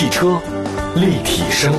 汽车立体声，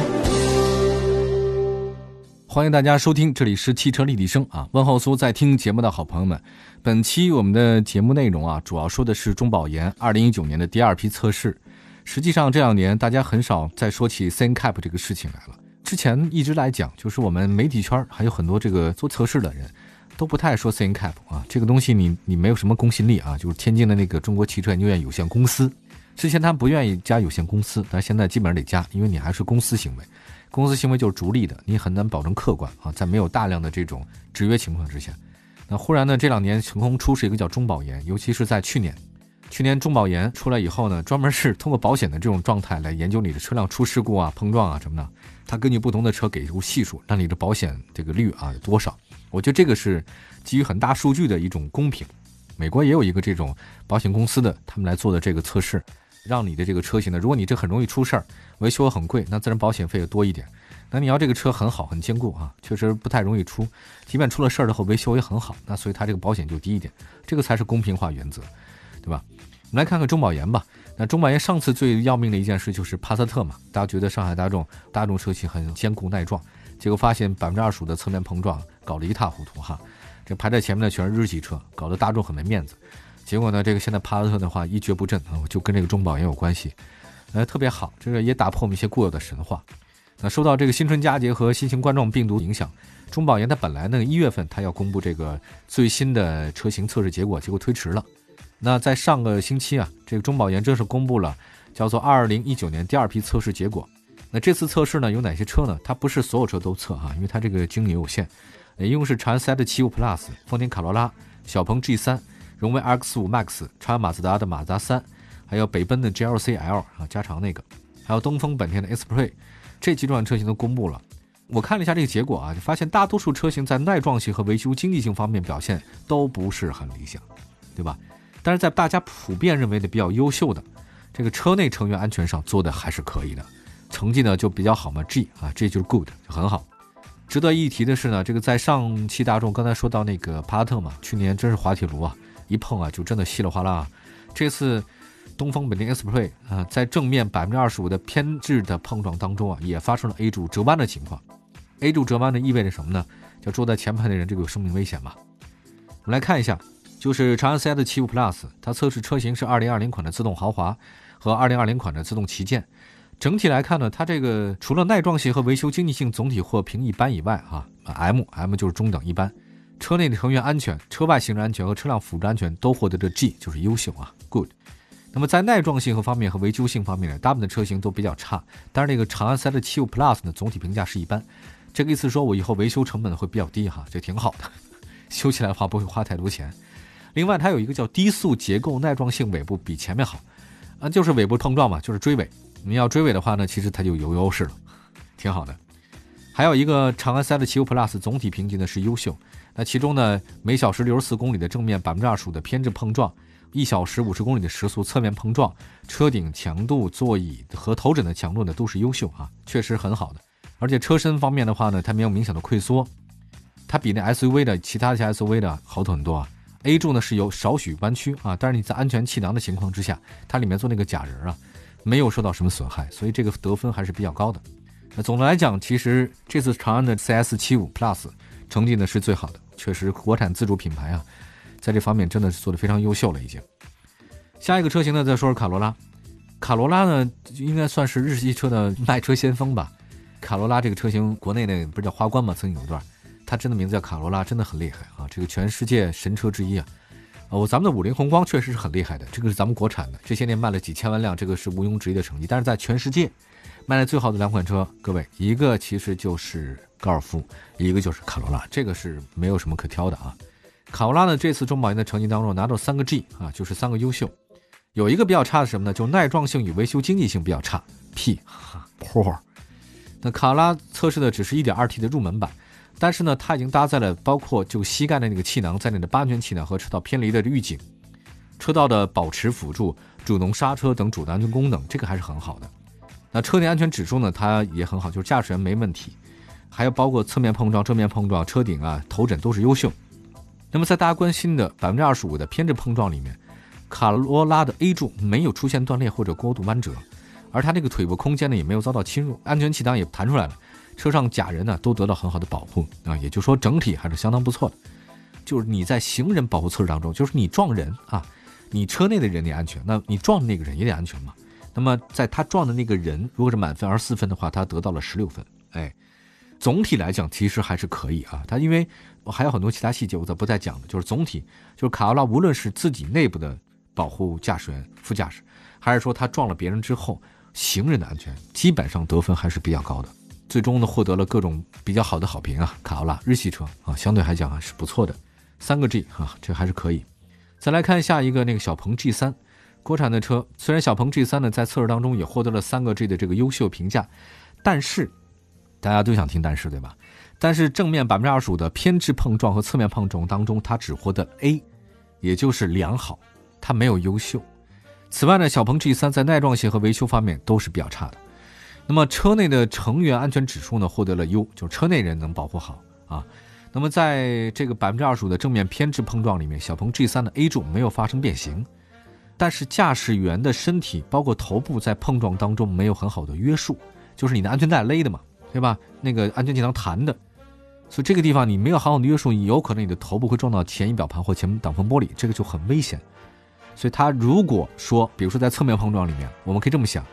欢迎大家收听，这里是汽车立体声啊！问候所有在听节目的好朋友们。本期我们的节目内容啊，主要说的是中保研二零一九年的第二批测试。实际上这两年大家很少再说起 C N CAP 这个事情来了。之前一直来讲，就是我们媒体圈还有很多这个做测试的人。都不太说 C N CAP 啊，这个东西你你没有什么公信力啊。就是天津的那个中国汽车研究院有限公司，之前他们不愿意加有限公司，但现在基本上得加，因为你还是公司行为，公司行为就是逐利的，你很难保证客观啊。在没有大量的这种制约情况之下，那忽然呢，这两年横空出世一个叫中保研，尤其是在去年，去年中保研出来以后呢，专门是通过保险的这种状态来研究你的车辆出事故啊、碰撞啊什么的，它根据不同的车给出系数，让你的保险这个率啊有多少。我觉得这个是基于很大数据的一种公平。美国也有一个这种保险公司的，他们来做的这个测试，让你的这个车型呢，如果你这很容易出事儿，维修很贵，那自然保险费也多一点。那你要这个车很好很坚固啊，确实不太容易出，即便出了事儿之后维修也很好，那所以它这个保险就低一点。这个才是公平化原则，对吧？我们来看看中保研吧。那中保研上次最要命的一件事就是帕萨特嘛，大家觉得上海大众大众车型很坚固耐撞。结果发现百分之二十五的侧面碰撞，搞得一塌糊涂哈。这排在前面的全是日系车，搞得大众很没面子。结果呢，这个现在帕萨特的话一蹶不振啊，就跟这个中保研有关系，呃，特别好，这个也打破我们一些固有的神话。那受到这个新春佳节和新型冠状病毒影响，中保研它本来呢一月份它要公布这个最新的车型测试结果，结果推迟了。那在上个星期啊，这个中保研正式公布了叫做二零一九年第二批测试结果。那这次测试呢，有哪些车呢？它不是所有车都测哈，因为它这个精力有限。一共是长安 CS75 Plus、丰田卡罗拉、小鹏 G3、荣威 RX5 Max、长安马自达的马自达3，还有北奔的 GLC-L 啊，加长那个，还有东风本田的 Esprit，这几款车型都公布了。我看了一下这个结果啊，就发现大多数车型在耐撞性和维修经济性方面表现都不是很理想，对吧？但是在大家普遍认为的比较优秀的这个车内成员安全上做的还是可以的。成绩呢就比较好嘛，G 啊，这就是 good，就很好。值得一提的是呢，这个在上汽大众刚才说到那个帕萨特嘛，去年真是滑铁卢啊，一碰啊就真的稀里哗啦。这次东风本田 Esprit 啊，在正面百分之二十五的偏置的碰撞当中啊，也发生了 A 柱折弯的情况。A 柱折弯呢意味着什么呢？就坐在前排的人这个有生命危险嘛。我们来看一下，就是长安 CS75 Plus，它测试车型是2020款的自动豪华和2020款的自动旗舰。整体来看呢，它这个除了耐撞性和维修经济性总体获评一般以外，啊，M M 就是中等一般，车内的成员安全、车外行人安全和车辆辅助安全都获得的 G 就是优秀啊，Good。那么在耐撞性和方面和维修性方面呢，大部分的车型都比较差，但是那个长安 CS75 Plus 呢，总体评价是一般。这个意思说我以后维修成本会比较低哈，这挺好的，修起来的话不会花太多钱。另外它有一个叫低速结构耐撞性尾部比前面好，啊，就是尾部碰撞嘛，就是追尾。你要追尾的话呢，其实它就有优势了，挺好的。还有一个长安 CS75 Plus 总体评级呢是优秀，那其中呢每小时六十四公里的正面百分之二十五的偏置碰撞，一小时五十公里的时速侧面碰撞，车顶强度、座椅和头枕的强度呢都是优秀啊，确实很好的。而且车身方面的话呢，它没有明显的溃缩，它比那 SUV 的其他一些 SUV 的好很多啊。A 柱呢是有少许弯曲啊，但是你在安全气囊的情况之下，它里面做那个假人啊。没有受到什么损害，所以这个得分还是比较高的。那总的来讲，其实这次长安的 CS75 Plus 成绩呢是最好的，确实国产自主品牌啊，在这方面真的是做的非常优秀了已经。下一个车型呢，再说说卡罗拉。卡罗拉呢，应该算是日系车的卖车先锋吧。卡罗拉这个车型，国内那不是叫花冠吗？曾经有一段，它真的名字叫卡罗拉，真的很厉害啊，这个全世界神车之一啊。哦，咱们的五菱宏光确实是很厉害的，这个是咱们国产的，这些年卖了几千万辆，这个是毋庸置疑的成绩。但是在全世界卖的最好的两款车，各位，一个其实就是高尔夫，一个就是卡罗拉，这个是没有什么可挑的啊。卡罗拉呢，这次中保研的成绩当中拿到三个 G 啊，就是三个优秀，有一个比较差的什么呢？就耐撞性与维修经济性比较差，P，poor。那卡罗拉测试的只是一点二 T 的入门版。但是呢，它已经搭载了包括就膝盖的那个气囊在内的八安全气囊和车道偏离的预警、车道的保持辅助、主动刹车等主动安全功能，这个还是很好的。那车内安全指数呢，它也很好，就是驾驶员没问题。还有包括侧面碰撞、正面碰撞、车顶啊、头枕都是优秀。那么在大家关心的百分之二十五的偏置碰撞里面，卡罗拉的 A 柱没有出现断裂或者过度弯折，而它这个腿部空间呢也没有遭到侵入，安全气囊也弹出来了，车上假人呢都得到很好的保护啊，也就是说整体还是相当不错的。就是你在行人保护测试当中，就是你撞人啊，你车内的人得安全，那你撞的那个人也得安全嘛。那么在他撞的那个人，如果是满分二十四分的话，他得到了十六分。哎，总体来讲其实还是可以啊。它因为还有很多其他细节，我则不再讲了。就是总体，就是卡罗拉无论是自己内部的保护驾驶员、副驾驶，还是说他撞了别人之后行人的安全，基本上得分还是比较高的。最终呢，获得了各种比较好的好评啊。卡罗拉日系车啊，相对来讲还是不错的，三个 G 啊，这还是可以。再来看下一个那个小鹏 G 三。国产的车虽然小鹏 G3 呢在测试当中也获得了三个 G 的这个优秀评价，但是大家都想听但是对吧？但是正面百分之二十五的偏置碰撞和侧面碰撞当中，它只获得 A，也就是良好，它没有优秀。此外呢，小鹏 G3 在耐撞性和维修方面都是比较差的。那么车内的成员安全指数呢获得了优，就是车内人能保护好啊。那么在这个百分之二十五的正面偏置碰撞里面，小鹏 G3 的 A 柱没有发生变形。但是驾驶员的身体，包括头部，在碰撞当中没有很好的约束，就是你的安全带勒的嘛，对吧？那个安全气囊弹的，所以这个地方你没有好好的约束，你有可能你的头部会撞到前仪表盘或前挡风玻璃，这个就很危险。所以他如果说，比如说在侧面碰撞里面，我们可以这么想：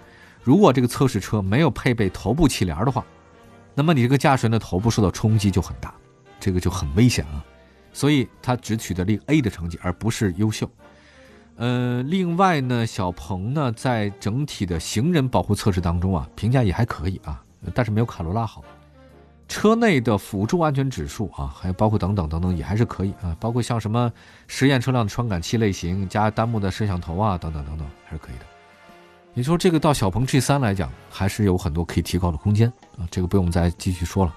如果这个测试车没有配备头部气帘的话，那么你这个驾驶员的头部受到冲击就很大，这个就很危险啊。所以他只取得了 A 的成绩，而不是优秀。呃，另外呢，小鹏呢在整体的行人保护测试当中啊，评价也还可以啊，但是没有卡罗拉好。车内的辅助安全指数啊，还有包括等等等等也还是可以啊，包括像什么实验车辆的传感器类型加单目的摄像头啊，等等等等还是可以的。你说这个到小鹏 G3 来讲，还是有很多可以提高的空间啊，这个不用再继续说了。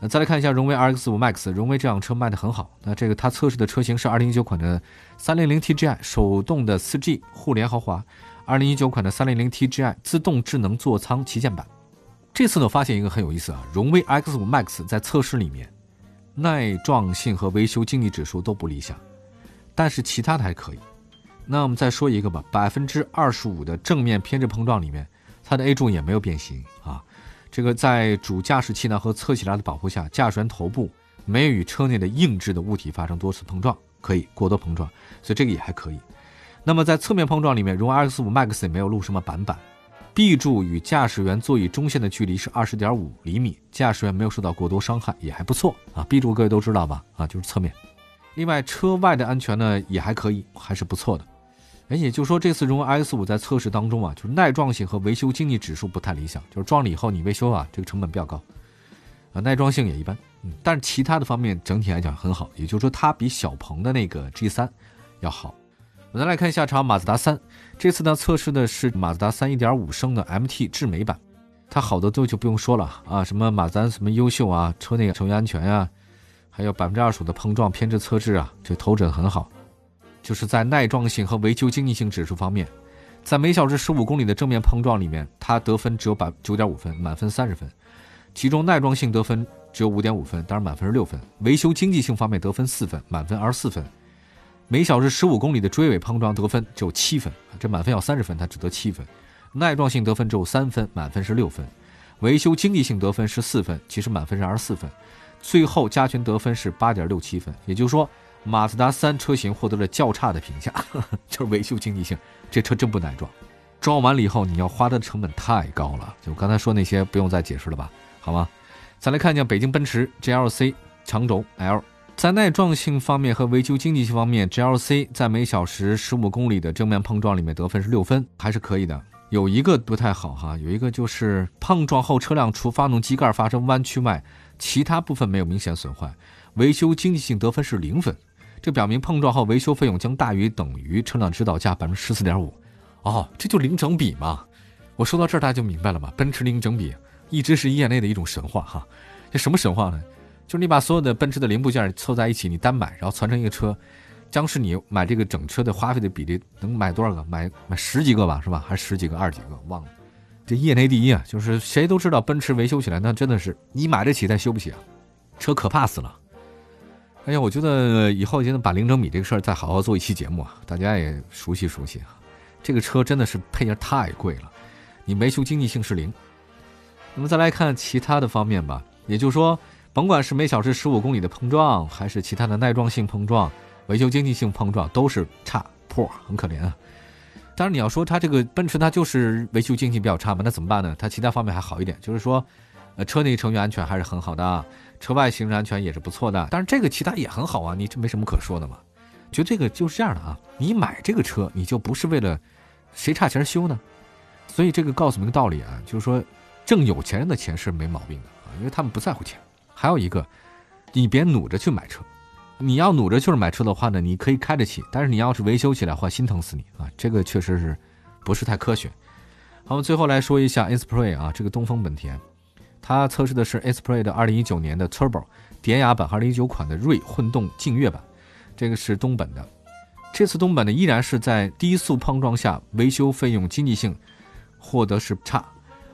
那再来看一下荣威 RX5 Max，荣威这辆车卖的很好。那这个它测试的车型是2019款的 300TGI 手动的 4G 互联豪华，2019款的 300TGI 自动智能座舱旗舰版。这次呢，发现一个很有意思啊，荣威 X5 Max 在测试里面耐撞性和维修经济指数都不理想，但是其他的还可以。那我们再说一个吧，百分之二十五的正面偏置碰撞里面，它的 A 柱也没有变形啊。这个在主驾驶气囊和侧气囊的保护下，驾驶员头部没有与车内的硬质的物体发生多次碰撞，可以过多碰撞，所以这个也还可以。那么在侧面碰撞里面，荣威 X5 Max 也没有录什么板板，B 柱与驾驶员座椅中线的距离是二十点五厘米，驾驶员没有受到过多伤害，也还不错啊。B 柱各位都知道吧？啊，就是侧面。另外，车外的安全呢也还可以，还是不错的。哎，也就是说，这次荣威 ix 五在测试当中啊，就是耐撞性和维修经济指数不太理想，就是撞了以后你维修啊，这个成本比较高，啊，耐撞性也一般，嗯，但是其他的方面整体来讲很好，也就是说它比小鹏的那个 G 三要好。我们再来看一下长马自达三，这次呢测试的是马自达三1.5升的 MT 智美版，它好的都就不用说了啊，什么马自达什么优秀啊，车内成员安全呀，还有百分之二十五的碰撞偏置测试啊，这头枕很好。就是在耐撞性和维修经济性指数方面，在每小时十五公里的正面碰撞里面，它得分只有百九点五分，满分三十分。其中耐撞性得分只有五点五分，当然满分是六分。维修经济性方面得分四分，满分二十四分。每小时十五公里的追尾碰撞得分只有七分，这满分要三十分，它只得七分。耐撞性得分只有三分，满分是六分。维修经济性得分是四分，其实满分是二十四分。最后加权得分是八点六七分，也就是说。马自达三车型获得了较差的评价，就是维修经济性，这车真不耐撞，撞完了以后你要花的成本太高了。就刚才说那些不用再解释了吧，好吗？再来看一下北京奔驰 GLC 长轴 L，在耐撞性方面和维修经济性方面，GLC 在每小时十五公里的正面碰撞里面得分是六分，还是可以的。有一个不太好哈，有一个就是碰撞后车辆除发动机盖发生弯曲外，其他部分没有明显损坏，维修经济性得分是零分。这表明碰撞后维修费用将大于等于车辆指导价百分之十四点五，哦，这就零整比嘛。我说到这儿，大家就明白了吧？奔驰零整比一直是业内的一种神话哈。这什么神话呢？就是你把所有的奔驰的零部件凑在一起，你单买，然后攒成一个车，将是你买这个整车的花费的比例能买多少个？买买十几个吧，是吧？还是十几个、二十几个？忘了。这业内第一啊，就是谁都知道奔驰维修起来那真的是你买得起但修不起啊，车可怕死了。哎呀，我觉得以后就能把零整米这个事儿再好好做一期节目啊，大家也熟悉熟悉啊。这个车真的是配件太贵了，你维修经济性是零。那么再来看其他的方面吧，也就是说，甭管是每小时十五公里的碰撞，还是其他的耐撞性碰撞、维修经济性碰撞，都是差破，很可怜啊。当然，你要说它这个奔驰它就是维修经济比较差嘛，那怎么办呢？它其他方面还好一点，就是说，呃，车内成员安全还是很好的，车外行人安全也是不错的。但是这个其他也很好啊，你这没什么可说的嘛。就这个就是这样的啊，你买这个车你就不是为了谁差钱修呢？所以这个告诉我们一个道理啊，就是说挣有钱人的钱是没毛病的啊，因为他们不在乎钱。还有一个，你别努着去买车，你要努着就是买车的话呢，你可以开得起，但是你要是维修起来话，心疼死你啊！这个确实是不是太科学。好，我们最后来说一下 Esprit 啊，这个东风本田，它测试的是 Inspire 的2019年的 Turbo 典雅版2019款的锐混动劲越版。这个是东本的，这次东本呢依然是在低速碰撞下维修费用经济性获得是差，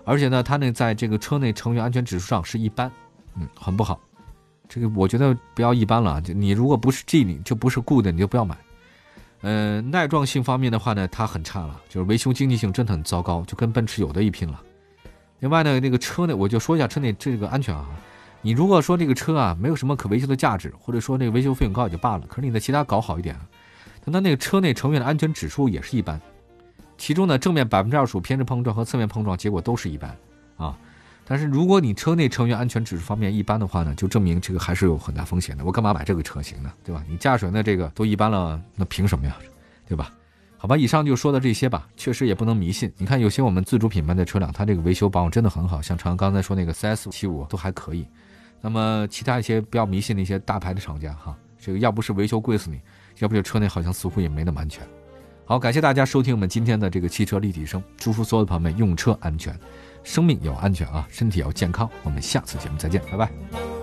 而且呢它那在这个车内成员安全指数上是一般，嗯，很不好。这个我觉得不要一般了，就你如果不是 G 你就不是 Good，你就不要买。呃，耐撞性方面的话呢，它很差了，就是维修经济性真的很糟糕，就跟奔驰有的一拼了。另外呢，那个车内我就说一下车内这个安全啊。你如果说这个车啊没有什么可维修的价值，或者说那个维修费用高也就罢了，可是你的其他搞好一点啊，但它那个车内成员的安全指数也是一般，其中呢正面百分之二十五偏置碰撞和侧面碰撞结果都是一般啊。但是如果你车内成员安全指数方面一般的话呢，就证明这个还是有很大风险的。我干嘛买这个车型呢？对吧？你驾驶员的这个都一般了，那凭什么呀？对吧？好吧，以上就说到这些吧。确实也不能迷信。你看有些我们自主品牌的车辆，它这个维修保养真的很好，像常刚才说那个 CS 七五都还可以。那么其他一些不要迷信的一些大牌的厂家哈，这个要不是维修贵死你，要不就车内好像似乎也没那么安全。好，感谢大家收听我们今天的这个汽车立体声，祝福所有的朋友们用车安全，生命要安全啊，身体要健康。我们下次节目再见，拜拜。